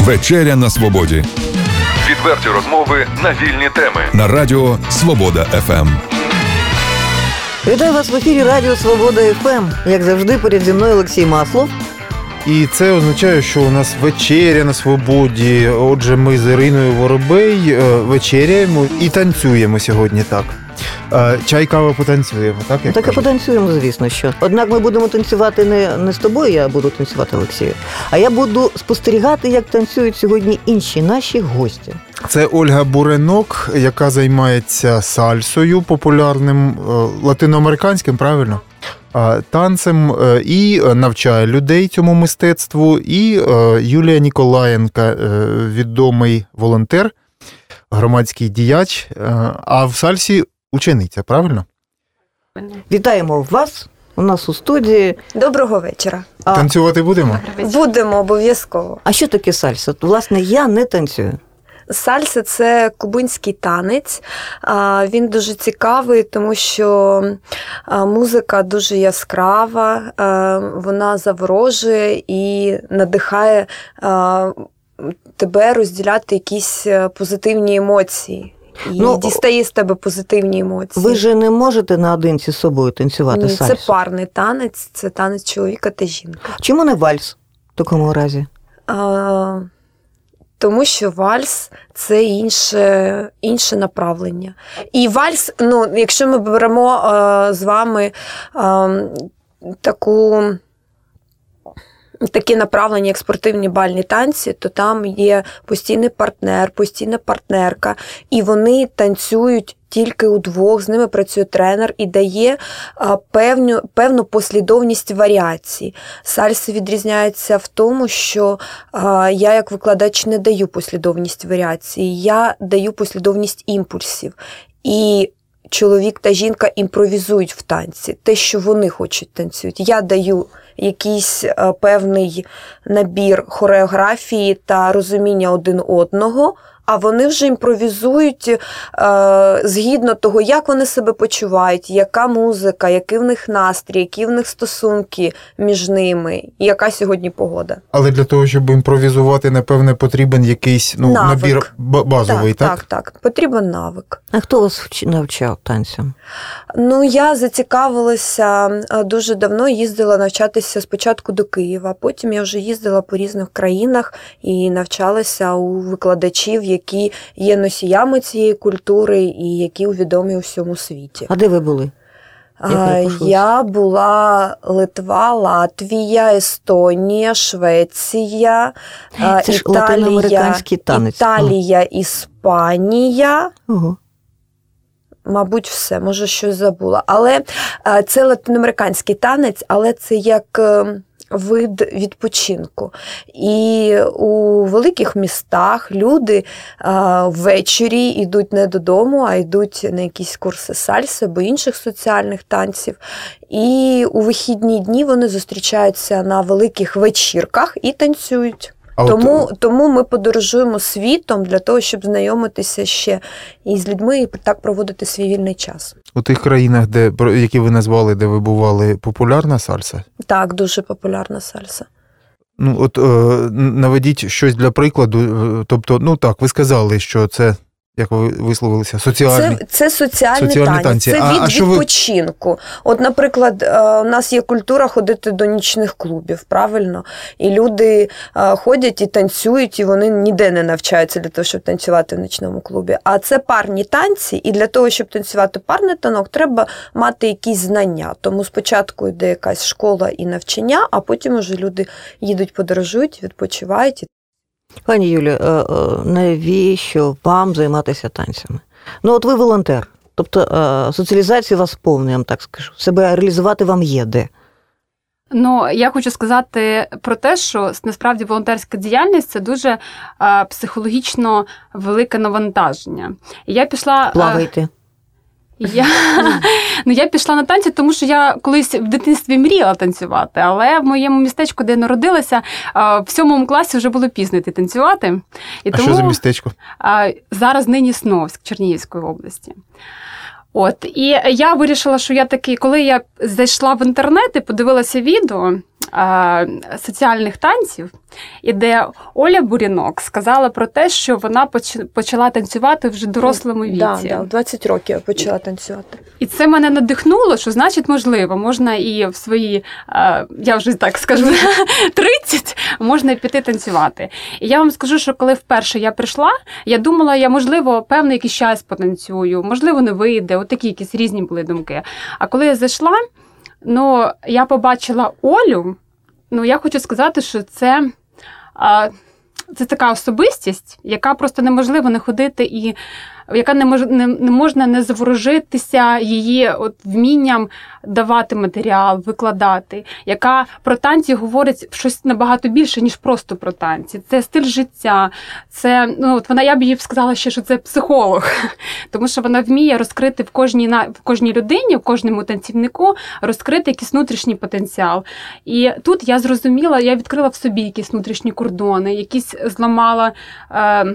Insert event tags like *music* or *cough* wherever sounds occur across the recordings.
Вечеря на свободі. Відверті розмови на вільні теми. На радіо Свобода ФМ. Вітаю вас в ефірі Радіо Свобода ФМ. Як завжди, поряд зі мною Олексій Маслов. І це означає, що у нас вечеря на свободі. Отже, ми з Іриною Воробей е, вечеряємо і танцюємо сьогодні так. Е, Чай, кава потанцюємо, так? Як Так і потанцюємо, звісно, що. Однак ми будемо танцювати не, не з тобою, я буду танцювати Олексію, а я буду спостерігати, як танцюють сьогодні інші наші гості. Це Ольга Буренок, яка займається сальсою, популярним е, латиноамериканським, правильно? Е, Танцем і навчає людей цьому мистецтву. І Юлія Ніколаєнка, відомий волонтер, громадський діяч, а в сальсі учениця, правильно? Вітаємо вас у нас у студії. Доброго вечора. А, Танцювати будемо? Будемо обов'язково. а що таке сальса? Власне, я не танцюю. Сальса це кубинський танець. Він дуже цікавий, тому що музика дуже яскрава, вона заворожує і надихає тебе розділяти якісь е, позитивні емоції. І Ну, дістає з тебе позитивні емоції. Ви ж не можете наодинці з собою танцювати Ні, сальсу. це парний танець, це танець чоловіка та жінки. Чому не вальс в такому разі? А, тому що вальс це інше, інше направлення. І вальс, ну, якщо ми беремо а, з вами а, таку. Такі направлення, як спортивні бальні танці, то там є постійний партнер, постійна партнерка, і вони танцюють тільки удвох. З ними працює тренер і дає а, певну, певну послідовність варіацій. Сальса відрізняється в тому, що а, я, як викладач, не даю послідовність варіацій, я даю послідовність імпульсів. І чоловік та жінка імпровізують в танці, те, що вони хочуть танцюють. Я даю якийсь е, певний набір хореографії та розуміння один одного. А вони вже імпровізують е, згідно того, як вони себе почувають, яка музика, який в них настрій, які в них стосунки між ними, і яка сьогодні погода. Але для того, щоб імпровізувати, напевне, потрібен якийсь ну, Навик. набір ба- базовий, так? так, так. так. Потрібен навик. А хто вас навчав танцям? Ну, я зацікавилася е, дуже давно, їздила навчатися спочатку до Києва, потім я вже їздила по різних країнах і навчалася у викладачів, які є носіями цієї культури і які відомі у всьому світі. А де ви були? Пошли? Я була Литва, Латвія, Естонія, Швеція, Це Італія, ж Італія, танець. Італія, Іспанія. Ого. Мабуть, все, може, щось забула. Але е, це латиноамериканський танець, але це як е, вид відпочинку. І у великих містах люди е, ввечері йдуть не додому, а йдуть на якісь курси сальси або інших соціальних танців. І у вихідні дні вони зустрічаються на великих вечірках і танцюють. А тому, от... тому ми подорожуємо світом для того, щоб знайомитися ще із людьми і так проводити свій вільний час. У тих країнах, де які ви назвали, де ви бували, популярна сальса? Так, дуже популярна сальса. Ну, от е, наведіть щось для прикладу. е, Тобто, ну так, ви сказали, що це, як ви висловилися, соціальний. Це, це Соціальні танець, танці. це А- від а що ви- відпочинку. От, наприклад, е, у нас є культура ходити до нічних клубів, правильно? І люди е, ходять і танцюють, і вони ніде не навчаються для того, щоб танцювати в нічному клубі. А це парні танці, і для того, щоб танцювати парний танок, треба мати якісь знання. Тому спочатку йде якась школа і навчання, а потім уже люди їдуть, подорожують, відпочивають. Пані Юлі, е, е, навіщо вам займатися танцями? Ну, от ви волонтер. Тобто е, соціалізація вас повна, я вам так скажу. Себе реалізувати вам є де. Ну, я хочу сказати про те, що насправді волонтерська діяльність це дуже психологічно велике навантаження. Я пішла. Плавайте. Я, ну, я пішла на танці, тому що я колись в дитинстві мріяла танцювати, але в моєму містечку, де я народилася, в сьомому класі вже було пізно йти танцювати. І А що за містечко? зараз нині Сновськ Чернігівської області. От і я вирішила, що я такий, коли я зайшла в інтернет і подивилася відео а, соціальних танців, і де Оля Бурінок сказала про те, що вона почала танцювати вже в дорослому віці. Да, да, в 20 років я почала танцювати. І це мене надихнуло, що значить, можливо, можна і в свої, а, я вже так скажу, *laughs* 30 можна піти танцювати. І я вам скажу, що коли вперше я прийшла, я думала, я можливо певний якийсь час потанцюю, можливо, не вийде. От такі якісь різні були думки. А коли я зайшла, ну я побачила Олю. Ну, я хочу сказати, що це. А, це така особистість, яка просто неможливо не ходити і яка не мож, не, не можна не заворожитися її от вмінням давати матеріал, викладати, яка про танці говорить щось набагато більше, ніж просто про танці. Це стиль життя, це ну от вона я б їй сказала ще, що це психолог, *laughs* тому що вона вміє розкрити в кожній в кожній людині, в кожному танцівнику розкрити якийсь внутрішній потенціал. І тут я зрозуміла, я відкрила в собі якісь внутрішні кордони, якісь зламала. Е,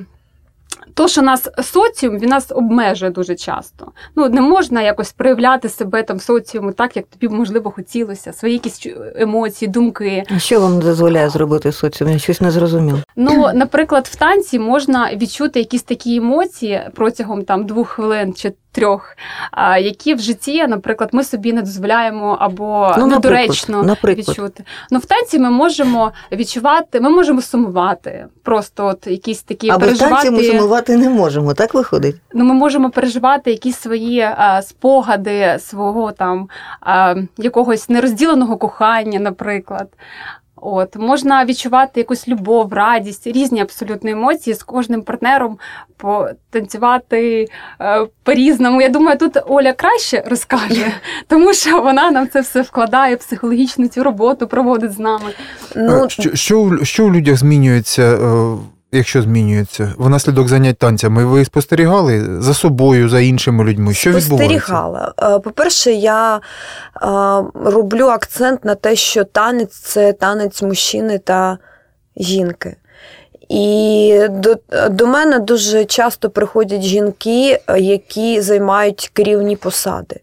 то, що нас соціум, він нас обмежує дуже часто. Ну, не можна якось проявляти себе там в соціуму так, як тобі, можливо, хотілося, свої якісь емоції, думки. А що вам дозволяє зробити соціум? Я щось не зрозумів. Ну, наприклад, в танці можна відчути якісь такі емоції протягом там двох хвилин чи трьох, які в житті, наприклад, ми собі не дозволяємо або ну, недоречно наприклад. відчути. Ну в танці ми можемо відчувати, ми можемо сумувати. Просто от якісь такі Або переживати. в танці ми сумувати не можемо, так виходить? Ну, ми можемо переживати якісь свої а, спогади свого там а, якогось нерозділеного кохання, наприклад. От можна відчувати якусь любов, радість, різні абсолютно емоції з кожним партнером потанцювати е, по-різному. Я думаю, тут Оля краще розкаже, *laughs* тому що вона нам це все вкладає, психологічну цю роботу проводить з нами. Ну що що, що у людях змінюється? Е, якщо змінюється, внаслідок занять танцями, ви спостерігали за собою, за іншими людьми? Що відбувається? Спостерігала. Е, по-перше, я е, роблю акцент на те, що танець це танець мужчини та жінки. І до до мене дуже часто приходять жінки, які займають керівні посади.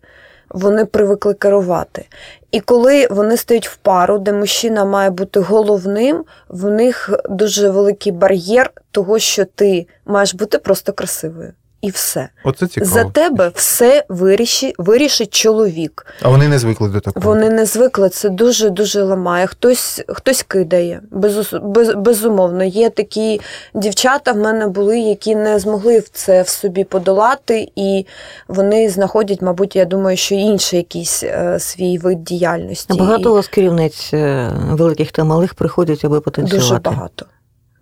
Вони привикли керувати. І коли вони стають в пару, де мужчина має бути головним, в них дуже великий бар'єр того, що ти маєш бути просто красивою і все. Оце цікаво. За тебе все вирішить, вирішить чоловік. А вони не звикли до такого. Вони не звикли. Це дуже дуже ламає. Хтось хтось кидає. Без, без, безумовно. Є такі дівчата в мене були, які не змогли це в собі подолати, і вони знаходять, мабуть, я думаю, що інший якийсь е, свій вид діяльності. Багато у вас керівниць е, великих та малих приходять, аби потенціювати? Дуже багато.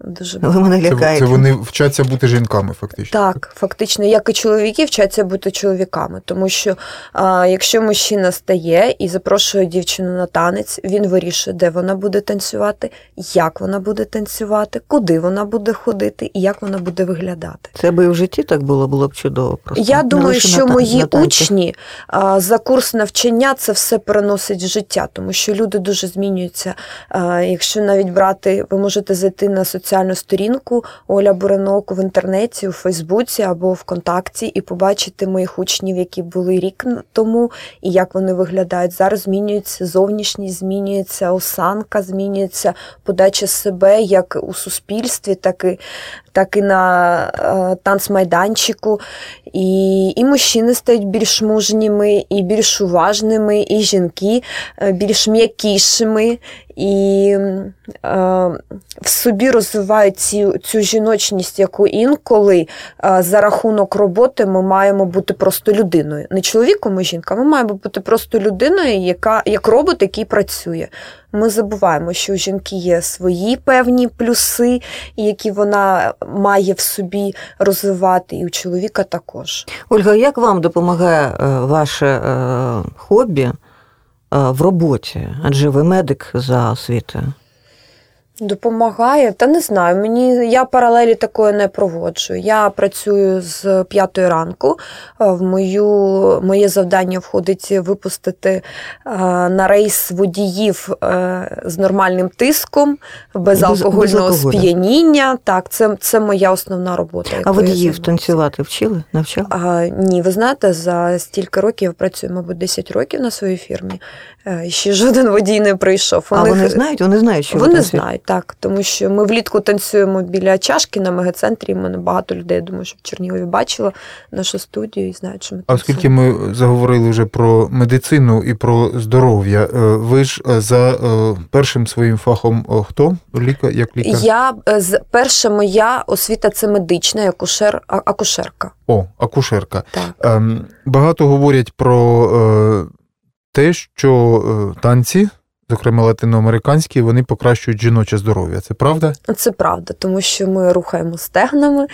Дуже Ви мене лякаєте. Це, це вони вчаться бути жінками, фактично. Так, фактично, як і чоловіки вчаться бути чоловіками. Тому що а, якщо мужчина стає і запрошує дівчину на танець, він вирішує, де вона буде танцювати, як вона буде танцювати, куди вона буде ходити і як вона буде виглядати. Це би і в житті так було, було б чудово. Просто Я думаю, що на, мої на учні а, за курс навчання це все переносить в життя, тому що люди дуже змінюються. А, якщо навіть брати, ви можете зайти на соціальні соціальну сторінку Оля Буренок в інтернеті, у Фейсбуці або ВКонтакті, і побачити моїх учнів, які були рік тому, і як вони виглядають. Зараз змінюється зовнішність, змінюється осанка, змінюється подача себе як у суспільстві, так і так і на е, танцмайданчику. І і мужчини стають більш мужніми, і більш уважними, і жінки е, більш м'якішими, і е, в собі розвивають цю, цю жіночність, яку інколи е, за рахунок роботи ми маємо бути просто людиною. Не чоловіком і жінка, ми маємо бути просто людиною, яка як робот, який працює ми забуваємо, що у жінки є свої певні плюси, які вона має в собі розвивати, і у чоловіка також. Ольга, як вам допомагає е, ваше е, хобі в роботі? Адже ви медик за освітою? Допомагає, та не знаю. Мені я паралелі такої не проводжу. Я працюю з п'ятої ранку. Е, В мою моє завдання входить випустити е, на рейс водіїв е, з нормальним тиском, без Без- алкогольного без сп'яніння. Так, це, це моя основна робота. А водіїв танцювати вчили? Навчали? А, ні, ви знаєте, за стільки років я працюю, мабуть, 10 років на своїй фірмі. Е, Ще жоден водій не прийшов. У А них- вони знають, вони знають, що вони танцюєте? знають, так. Тому що ми влітку танцюємо біля чашки на мегацентрі. і Мене багато людей, я думаю, що в Чернігові бачило нашу студію і знають, що ми А оскільки ми заговорили вже про медицину і про здоров'я, е, ви ж е, за першим своїм фахом хто? Лікар, як лікар? Я з перша моя освіта це медична, акушер, акушерка. О, акушерка. Так. Ем, багато говорять про те, що е, танці, зокрема латиноамериканські, вони покращують жіноче здоров'я. Це правда? Це правда, тому що ми рухаємо стегнами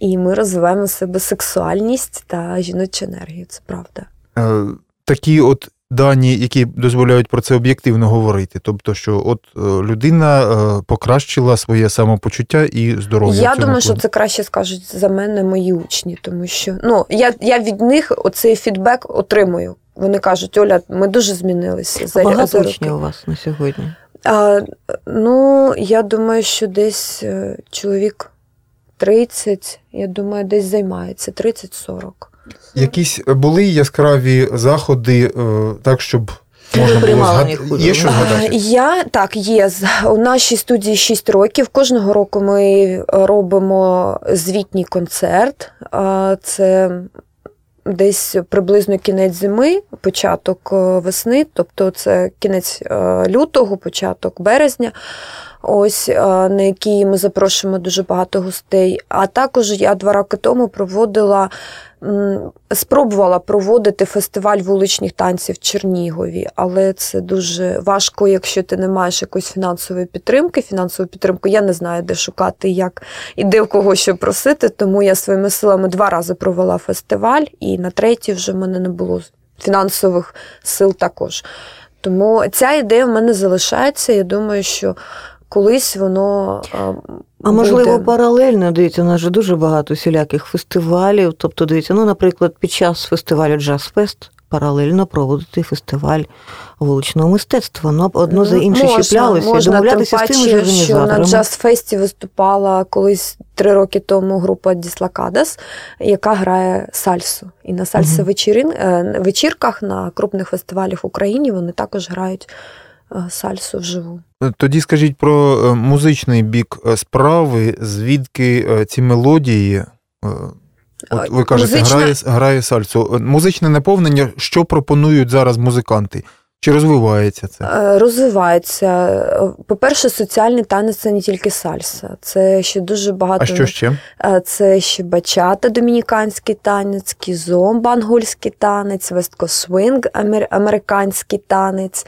і ми розвиваємо в себе сексуальність та жіночу енергію. Це правда. Е, такі от дані, які дозволяють про це об'єктивно говорити. Тобто, що от е, людина покращила своє самопочуття і здоров'я. Я думаю, що це краще скажуть за мене мої учні, тому що ну я, я від них оцей фідбек отримую. Вони кажуть, Оля, ми дуже змінилися за, А багато за роки. учнів у вас на сьогодні? А, ну, я думаю, що десь е, чоловік 30, я думаю, десь займається 30-40. Якісь були яскраві заходи, е, так, щоб можна було приймали згад... Є що згадати? Я так є. У нашій студії 6 років. Кожного року ми робимо звітній концерт. Це десь приблизно кінець зими, початок е, весни, тобто це кінець е, лютого, початок березня. Ось е, на який ми запрошуємо дуже багато гостей. А також я два роки тому проводила, спробувала проводити фестиваль вуличних танців в Чернігові, але це дуже важко, якщо ти не маєш якоїсь фінансової підтримки. Фінансову підтримку я не знаю, де шукати, як і де в кого що просити. Тому я своїми силами два рази провела фестиваль, і на третій вже в мене не було фінансових сил також. Тому ця ідея в мене залишається. Я думаю, що колись воно. А можливо, буде. паралельно, дивіться, у нас же дуже багато всіляких фестивалів. Тобто, дивіться, ну, наприклад, під час фестивалю Fest паралельно проводити фестиваль вуличного мистецтва. Ну, одно за інше можна, щеплялося можна, домовлятися тим з тими ж паче, що на організаторами. джаз-фесті виступала колись три роки тому група Діслакадас, яка грає сальсу. І на сальса е, вечірках на крупних фестивалях в Україні вони також грають сальсу вживу. Тоді скажіть про е, музичний бік е, справи, звідки е, ці мелодії. е, От ви кажете, Музична- грає, грає сальсу. Е, Музичне наповнення, що пропонують зараз музиканти? Чи розвивається це? Е, Розвивається. По-перше, соціальний танець це не тільки сальса, це ще дуже багато. А що ще? Е, Це ще бачата, домініканський танець, кізомба, ангольський танець, весткосвинг, амер- американський танець,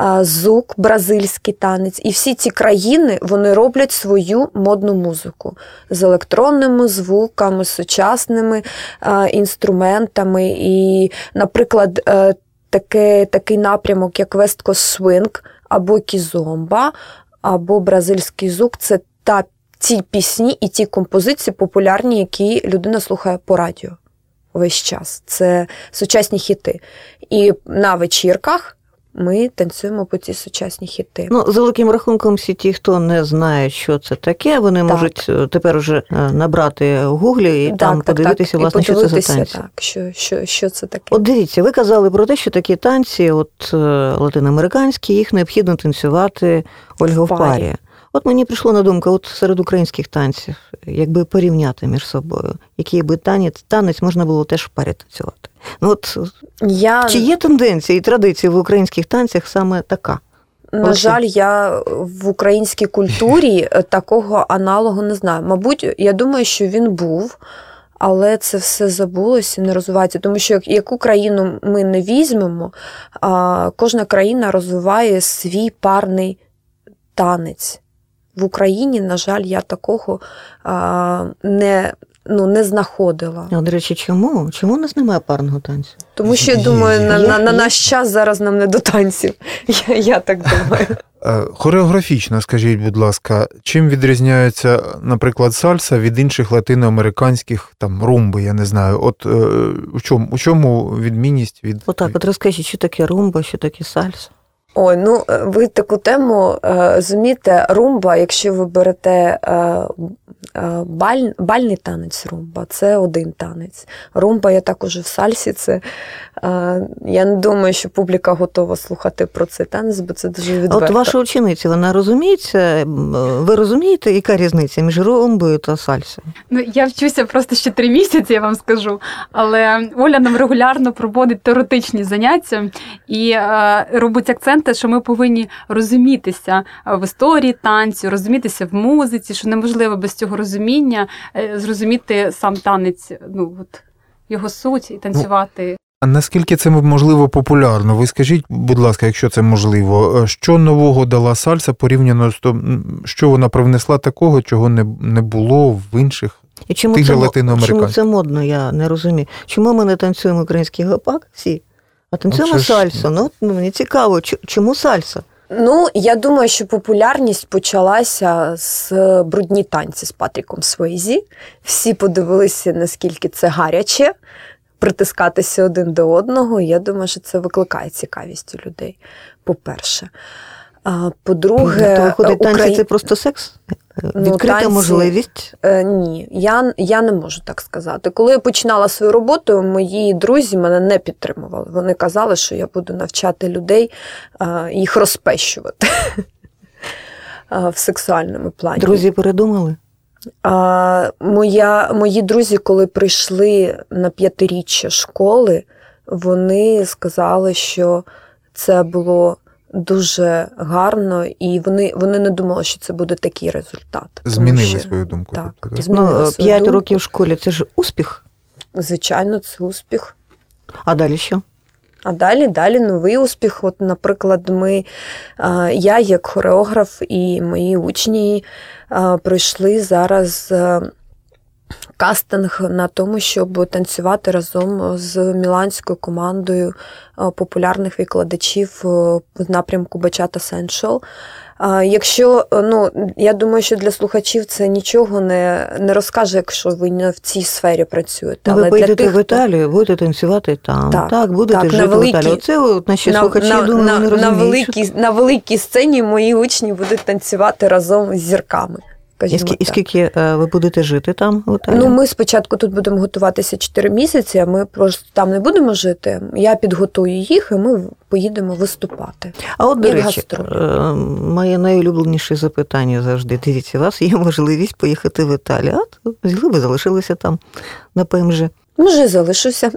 е, зук, бразильський танець. І всі ці країни вони роблять свою модну музику з електронними звуками, з сучасними інструментами. І, наприклад, таке, такий напрямок, як весткосвинг або кізомба, або бразильський зук це та ці пісні і ті композиції популярні, які людина слухає по радіо весь час. Це сучасні хіти. І на вечірках ми танцюємо по ці сучасні хіти. Ну, за великим рахунком, всі ті, хто не знає, що це таке, вони Так. можуть е, тепер уже е, набрати в гуглі і там подивитися, І власне, що це за танці. Так, що, що, що це таке. От дивіться, ви казали про те, що такі танці, от е, латиноамериканські, їх необхідно танцювати Ольга в В парі. парі. От мені прийшло на думку, от серед українських танців, якби порівняти між собою, який би танець, танець можна було теж в парі танцювати. Ну от Я, чи є тенденція і традиція в українських танцях саме така? на Олексій? жаль, я в українській культурі е, такого аналогу не знаю. Мабуть, я думаю, що він був. Але це все забулося, не розвивається. Тому що яку країну ми не візьмемо, кожна країна розвиває свій парний танець. В Україні, на жаль, я такого не, ну, не знаходила. А, до речі, чому? Чому у нас немає парного танцю? Тому що я Є, думаю, на, є, на, на наш час зараз нам не до танців. *laughs* Я, я так думаю. Е, Хореографічно, скажіть, будь ласка, чим відрізняється, наприклад, сальса від інших латиноамериканських там румби, я не знаю. От е, у чому у чому відмінність від Отак, от розкажіть, що таке румба, що таке сальса. Ой, ну е, ви таку тему е, розумієте, румба, якщо ви берете е, баль, бальний танець румба, це один танець. Румба, я також в сальсі. Це я не думаю, що публіка готова слухати про цей танець, бо це дуже відверто. от ваша учениця, вона розуміється, ви розумієте, яка різниця між румбою та сальсою? Ну, я вчуся просто ще три місяці, я вам скажу. Але Оля нам регулярно проводить теоретичні заняття і робить акценти, що ми повинні розумітися в історії танцю, розумітися в музиці, що неможливо без цього розуміння е, зрозуміти сам танець, ну от його суть і танцювати. А наскільки це можливо популярно? Ви скажіть, будь ласка, якщо це можливо, е, що нового дала сальса порівняно з тим, що вона привнесла такого, чого не, не було в інших? І чому Тих це, чому це модно, я не розумію. Чому ми не танцюємо український гопак всі, а танцюємо це сальсо? сальсу? Ну, ну, мені цікаво, чо- чому сальса? Ну, я думаю, що популярність почалася з брудні танці з Патріком Свейзі. Всі подивилися, наскільки це гаряче, притискатися один до одного. Я думаю, що це викликає цікавість у людей, по-перше. А, По-друге, То виходить, танці це просто секс? Ну, Відкрита танці- можливість. Е, ні, я, я не можу так сказати. Коли я починала свою роботу, мої друзі мене не підтримували. Вони казали, що я буду навчати людей е, їх розпещувати *laughs* е, в сексуальному плані. Друзі передумали? А, моя, мої друзі, коли прийшли на п'ятиріччя школи, вони сказали, що це було дуже гарно, і вони, вони не думали, що це буде такий результат. Змінили що- свою думку. Так, тобто, змінили Ну, свою 5 думку. років в школі це ж успіх. Звичайно, це успіх. А далі що? А далі, далі новий успіх. От, наприклад, ми, я як хореограф і мої учні а, пройшли зараз кастинг на тому, щоб танцювати разом з міланською командою популярних викладачів а, в напрямку Бачата Сеншал. Якщо ну я думаю, що для слухачів це нічого не, не розкаже, якщо ви не в цій сфері працюєте. Ну, ви для поїдете тих, в Італію, будете танцювати там. Так, Так, будете так, жити на в великій- Італії. Оце от наші слухачі, я думаю, на, не на, великій, на великій сцені мої учні будуть танцювати разом з зірками. Скажімо і скільки е, ви будете жити там в Італії? Ну, ми спочатку тут будемо готуватися 4 місяці, а ми просто там не будемо жити. Я підготую їх, і ми поїдемо виступати. а от, до речі, е, моє найулюбленіше запитання завжди. Дивіться, у вас є можливість поїхати в Італію. От взяли ви залишилися там на ПМЖ. Може, залишуся.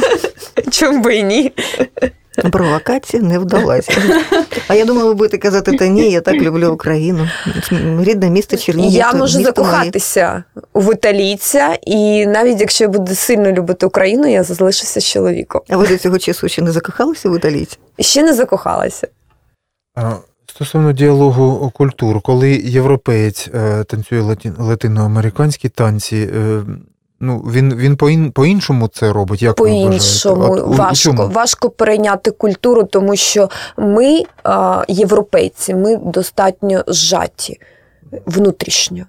*laughs* Чому би і ні? Провокація не вдалася. А я думала, ви будете казати, та ні, я так люблю Україну. Рідне місто Чернігів. Я можу місто моє. закохатися в італійця, і навіть якщо я буду сильно любити Україну, я залишуся з чоловіком. А ви до цього часу ще не закохалися в італійців? Ще не закохалася. А, Стосовно діалогу культур, коли європеєць е, танцює латиноамериканські танці, е, ну, він, він по-ін- по-іншому це робить? Як вважаєте? По-іншому От у- важко, важко перейняти культуру, тому що ми, європейці, ми достатньо зжаті внутрішньо.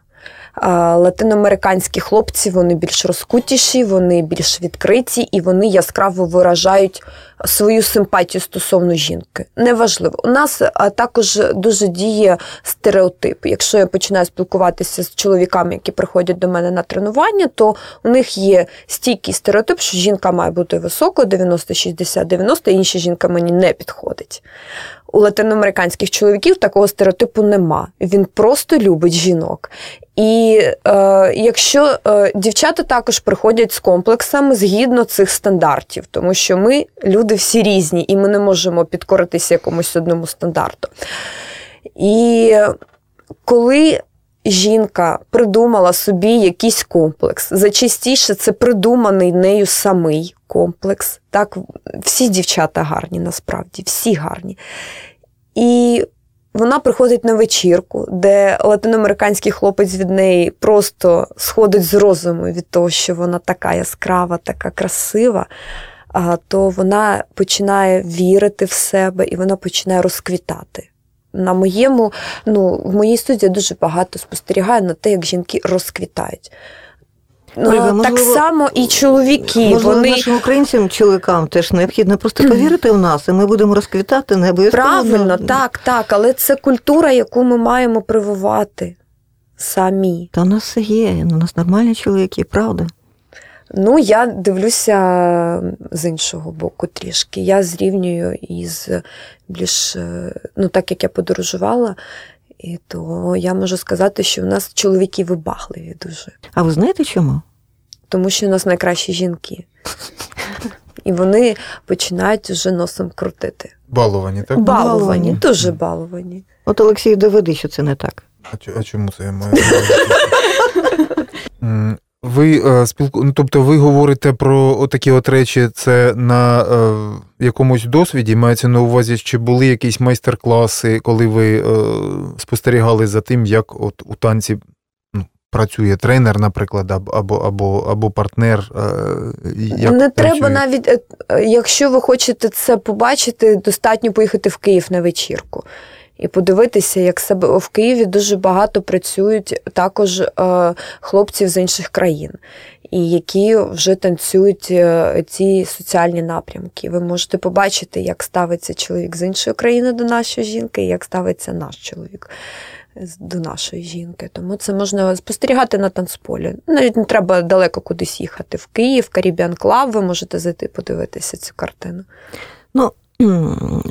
Латиноамериканські хлопці вони більш розкутіші, вони більш відкриті і вони яскраво виражають свою симпатію стосовно жінки. Неважливо. У нас також дуже діє стереотип. Якщо я починаю спілкуватися з чоловіками, які приходять до мене на тренування, то у них є стійкий стереотип, що жінка має бути високою, 90, 60, 90, інша жінка мені не підходить. У латиноамериканських чоловіків такого стереотипу нема. Він просто любить жінок. І е, якщо е, дівчата також приходять з комплексами згідно цих стандартів, тому що ми люди всі різні, і ми не можемо підкоритися якомусь одному стандарту. І коли жінка придумала собі якийсь комплекс, зачастіше це придуманий нею самий комплекс. Так, всі дівчата гарні, насправді, всі гарні. І вона приходить на вечірку, де латиноамериканський хлопець від неї просто сходить з розуму від того, що вона така яскрава, така красива. То вона починає вірити в себе і вона починає розквітати. На моєму, ну, в моїй студії дуже багато спостерігаю на те, як жінки розквітають. Ну, Ольга, так само і чоловіки. Можливо, вони нашим українцям, чоловікам теж необхідно просто повірити в нас, і ми будемо розквітати не обов'язково. правильно, так, так, але це культура, яку ми маємо прививати самі. Та у нас все є, у нас нормальні чоловіки, правда. Ну, я дивлюся з іншого боку трішки. Я зрівнюю із більш, е, ну так як я подорожувала, і то я можу сказати, що в нас чоловіки вибагливі дуже, А ви знаєте чому? тому що у нас найкращі жінки. *laughs* І вони починають вже носом крутити. Баловані, так? Баловані, Баловані. дуже баловані. От Олексій доведи, що це не так. А, а чому це я маю? *laughs* Ви е, спілку... ну, тобто ви говорите про отакі от речі, це на е, якомусь досвіді, мається на увазі, чи були якісь майстер-класи, коли ви е, спостерігали за тим, як от у танці ну, працює тренер, наприклад, або, або, або, партнер. Е, як Не треба навіть, е, якщо ви хочете це побачити, достатньо поїхати в Київ на вечірку. І подивитися, як себе в Києві дуже багато працюють також е, хлопців з інших країн, і які вже танцюють е, ці соціальні напрямки. Ви можете побачити, як ставиться чоловік з іншої країни до нашої жінки, і як ставиться наш чоловік до нашої жінки. Тому це можна спостерігати на танцполі. Навіть не треба далеко кудись їхати. В Київ, Caribbean Club, ви можете зайти подивитися цю картину. Ну,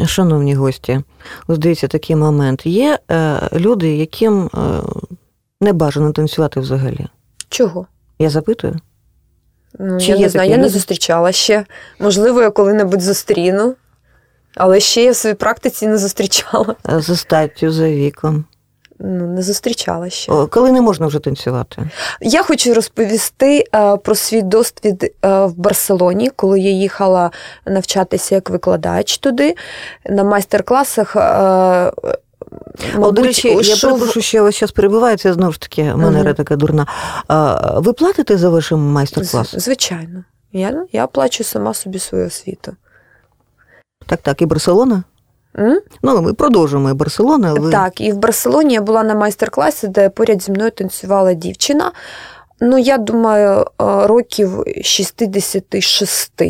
шановні гості, ось дивіться такий момент. Є е, люди, яким е, не бажано танцювати взагалі. Чого? Я запитую. Ну, Чи я не знаю, я не зустрічала ще. Можливо, я коли-небудь зустріну. Але ще я в своїй практиці не зустрічала. е, За статтю, за віком. Ну, не зустрічала ще. Коли не можна вже танцювати. Я хочу розповісти е, про свій досвід е, в Барселоні, коли я їхала навчатися як викладач туди. На майстер-класах. е, О, Мабуть, до речі, я йшов- перепрошую, що я вас зараз перебиваю, це знову ж таки манера Мгм. така дурна. А, ви платите за вашим майстер-клас? З- Звичайно. Я, я оплачую сама собі свою освіту. Так, так, і Барселона? М? Ну, ми продовжуємо і Барселона. Ви... Так, і в Барселоні я була на майстер-класі, де поряд зі мною танцювала дівчина. Ну, я думаю, е, років 66.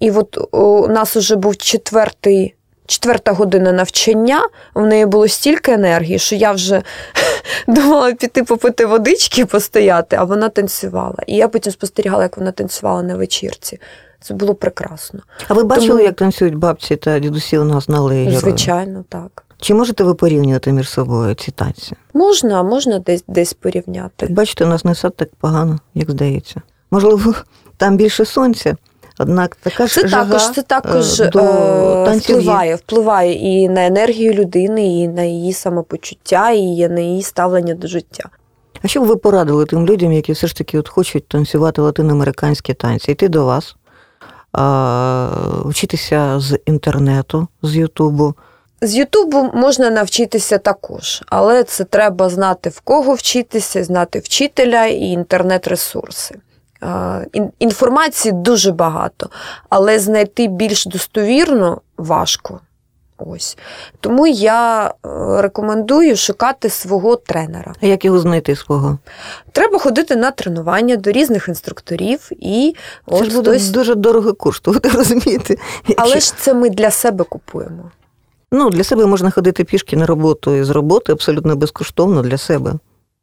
І от у нас уже був четвертий. Четверта година навчання, в неї було стільки енергії, що я вже *laughs* думала піти попити водички, постояти, а вона танцювала. І я потім спостерігала, як вона танцювала на вечірці. Це було прекрасно. А ви бачили, Тому- як танцюють бабці та дідусі у нас на алеї Звичайно, так. Чи можете ви порівнювати між собою ці танці? Можна, можна десь десь порівняти. Бачите, у нас не все так погано, як здається. Можливо, *laughs* там більше сонця, однак така ж Це жага також, це також е, до е, танців впливає, впливає і на енергію людини, і на її самопочуття, і на її ставлення до життя. А що б ви порадили тим людям, які все ж таки от хочуть танцювати латиноамериканські танці, йти до вас, вчитися з інтернету, з Ютубу? З Ютубу можна навчитися також, але це треба знати в кого вчитися, знати вчителя і інтернет-ресурси. Інформації дуже багато, але знайти більш достовірно важко. Ось. Тому я е, рекомендую шукати свого тренера. А як його знайти свого? Треба ходити на тренування до різних інструкторів, і Це от ж буде хтось... дуже дорого коштувати, *laughs* розумієте? але ж це ми для себе купуємо. Ну, для себе можна ходити пішки на роботу і з роботи абсолютно безкоштовно для себе.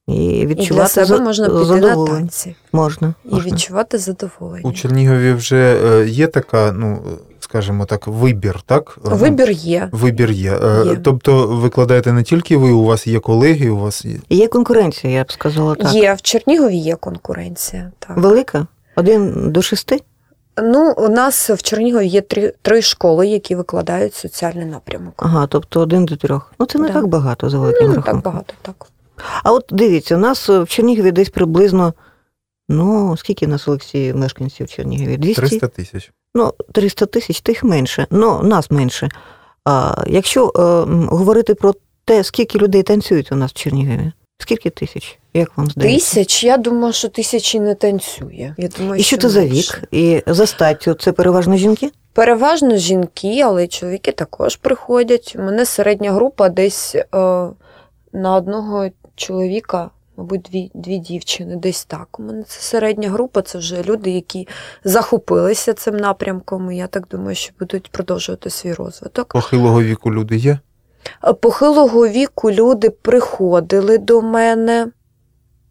І І для себе за- можна піти на танці Можна. і відчувати задоволення. У Чернігові вже е, є така, ну, скажімо так, вибір, так? Вибір є. Вибір є. Е, Є. Тобто викладаєте не тільки ви, у вас є колеги, у вас є. Є конкуренція, я б сказала так. Є в Чернігові є конкуренція. Так. Велика? Один до шести? Ну, у нас в Чернігові є три, три школи, які викладають соціальний напрямок. Ага, тобто один до трьох. Ну це не Да. так багато за великим Ну, не так багато, так. А от дивіться, у нас в Чернігові десь приблизно. Ну, скільки у нас Олексій мешканців в Чернігові? 200? 300 тисяч. Ну, 300 тисяч, тих менше. Ну, нас менше. А якщо е, говорити про те, скільки людей танцюють у нас в Чернігові, Скільки тисяч? Як вам здається? Тисяч, я думаю, що тисячі не танцює. Я думаю, І що це за вік? І за статтю це переважно жінки? Переважно жінки, але й чоловіки також приходять. У мене середня група десь е, на одного чоловіка, мабуть, дві, дві дівчини, десь так. У мене це середня група, це вже люди, які захопилися цим напрямком. І я так думаю, що будуть продовжувати свій розвиток. Похилого віку люди є? Е, Похилого віку люди приходили до мене.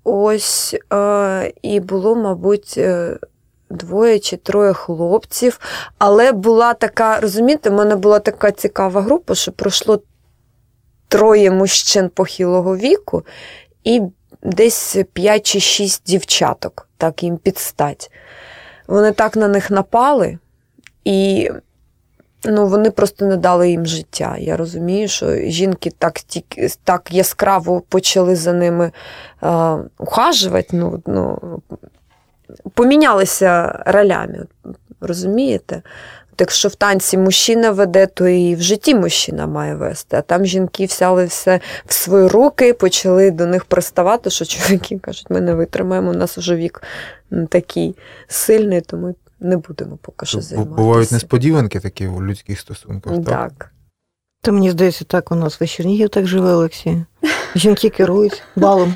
Ось, е, і було, мабуть, е, двоє чи троє хлопців. Але була така, розумієте, в мене була така цікава група, що пройшло троє мужчин похилого віку і десь 5 чи 6 дівчаток, так їм підстать. Вони так на них напали, і ну, вони просто не дали їм життя. Я розумію, що жінки так, так яскраво почали за ними е, ухажувати. Ну, ну, помінялися ролями, розумієте? От Якщо в танці мужчина веде, то і в житті мужчина має вести. А там жінки взяли все в свої руки, почали до них приставати, що чоловіки кажуть, ми не витримаємо, у нас вже вік такий сильний, то ми не будемо поки що займатися. Бувають несподіванки такі у людських стосунках. Так? Так. Та мені здається, так у нас в Чернігів так живе Олексій. Жінки керують балом.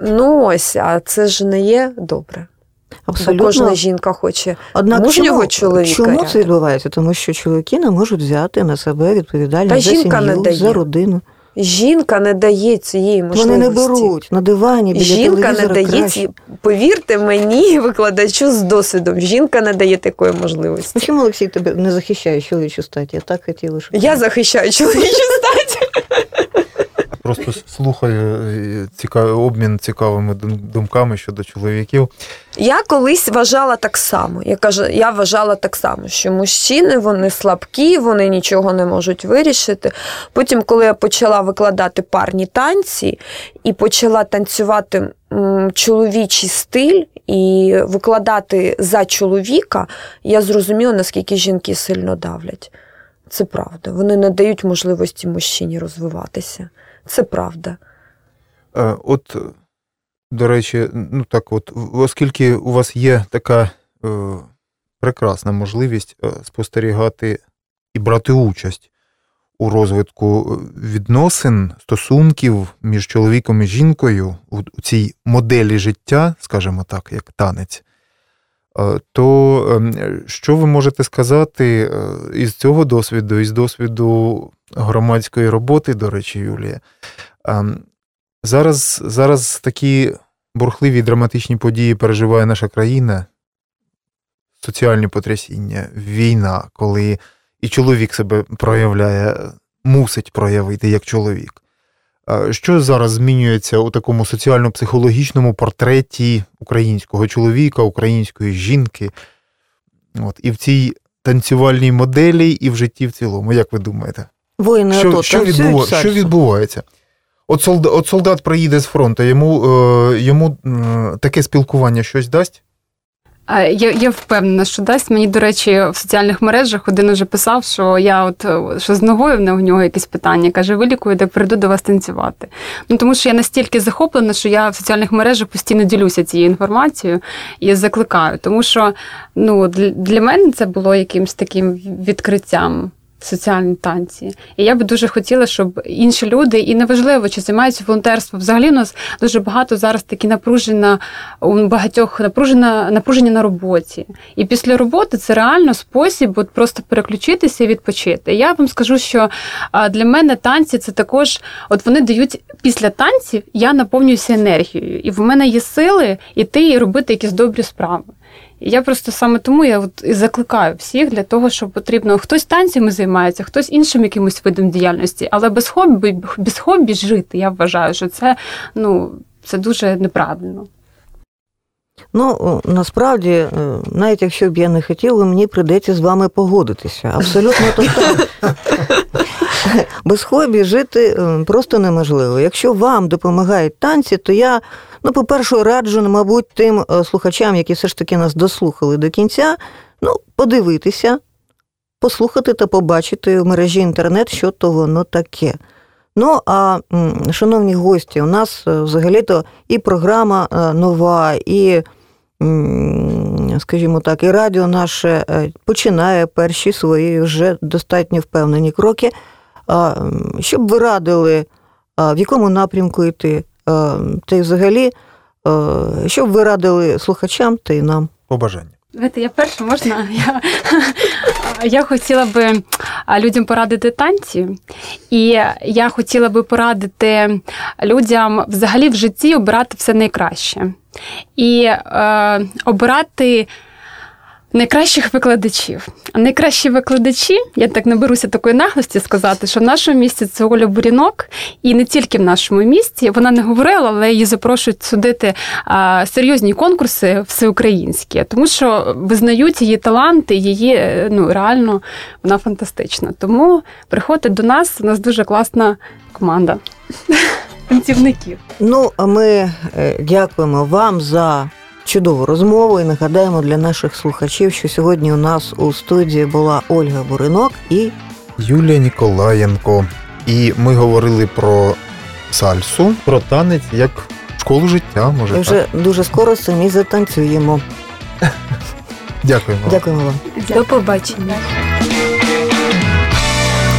Ну ось, а це ж не є добре. Бо Абсолютно. кожна жінка хоче Однак мужнього чому, чоловіка Чому рядом. це відбувається? Тому що чоловіки не можуть взяти на себе відповідальність за сім'ю, дає. за родину. Жінка не дає цієї можливості. Вони не беруть на дивані біля Жінка не дає краще. ці, повірте мені, *laughs* викладачу з досвідом. Жінка не дає такої можливості. Ну, чому Олексій тебе не захищає чоловічу статі? Я так хотіла, щоб Я захищаю чоловічу статі. Просто слухаю е, цікавий обмін цікавими думками щодо чоловіків. Я колись вважала так само. Я кажу, я вважала так само, що мужчини вони слабкі, вони нічого не можуть вирішити. Потім, коли я почала викладати парні танці і почала танцювати чоловічий стиль і викладати за чоловіка, я зрозуміла, наскільки жінки сильно давлять. Це правда. Вони не дають можливості мужчині розвиватися. Це правда. Е, От, до речі, ну так, от, оскільки у вас є така е, прекрасна можливість е, спостерігати і брати участь у розвитку е, відносин, стосунків між чоловіком і жінкою у, цій моделі життя, скажімо так, як танець, то е, що ви можете сказати із цього досвіду, із досвіду громадської роботи, до речі, Юлія? Ем, Зараз, зараз такі бурхливі драматичні події переживає наша країна, соціальні потрясіння, війна, коли і чоловік себе проявляє, мусить проявити як чоловік. Що зараз змінюється у такому соціально-психологічному портреті українського чоловіка, української жінки? От, і в цій танцювальній моделі, і в житті в цілому, як ви думаєте? Воїни Що, АТО що, відбува... що відбувається? От солдат, от солдат приїде з фронту, йому, е, йому е, таке спілкування щось дасть? Я, я впевнена, що дасть. Мені, до речі, в соціальних мережах один уже писав, що я от е, що з ногою в нього- нього якісь питання. Каже, вилікую, так прийду до вас танцювати. Ну тому що я настільки захоплена, що я в соціальних мережах постійно ділюся цією інформацією і закликаю. Тому що ну, для, для мене це було якимось таким відкриттям. Соціальні танці, і я би дуже хотіла, щоб інші люди, і неважливо, чи займаються волонтерством. Взагалі у нас дуже багато зараз такі напружена у багатьох напружена напруження на роботі. І після роботи це реально спосіб от просто переключитися і відпочити. Я вам скажу, що для мене танці це також, от вони дають після танців, я наповнююся енергією, і в мене є сили іти і робити якісь добрі справи. І я просто саме тому я от і закликаю всіх для того, що потрібно хтось танцями займається, хтось іншим якимось видом діяльності, але без хобі, без хобі жити. Я вважаю, що це ну це дуже неправильно. Ну, насправді, е, навіть якщо б я не хотіла, мені прийдеться з вами погодитися. Абсолютно то так. *laughs* *laughs* Без хобі жити е, просто неможливо. Якщо вам допомагають танці, то я, ну, по-перше, раджу, мабуть, тим е, слухачам, які все ж таки нас дослухали до кінця, ну, подивитися, послухати та побачити в мережі інтернет, що то воно таке. Ну а шановні гості, у нас е, взагалі-то і програма нова, і, скажімо так, і радіо наше починає перші свої вже достатньо впевнені кроки. Щоб ви радили, в якому напрямку йти, та й взагалі, щоб ви радили слухачам та й нам. Побажання. Знаєте, я перша можна. Я я хотіла би людям порадити танці, і я хотіла би порадити людям взагалі в житті обирати все найкраще і е, обирати Найкращих викладачів. А найкращі викладачі, я так не беруся такої наглості сказати, що в нашому місті це Оля Бурінок, і не тільки в нашому місті. Вона не говорила, але її запрошують судити а, серйозні конкурси всеукраїнські, тому що визнають її таланти, її е, ну реально вона фантастична. Тому приходьте до нас, у нас дуже класна команда *laughs* танцівників. Ну, а ми е, дякуємо вам за чудову розмову і нагадаємо для наших слухачів, що сьогодні у нас у студії була Ольга Буринок і Юлія Ніколаєнко. І ми говорили про сальсу, про танець як школу життя. Може і вже так? дуже скоро самі затанцюємо. *laughs* Дякуємо. Дякуємо вам. До побачення.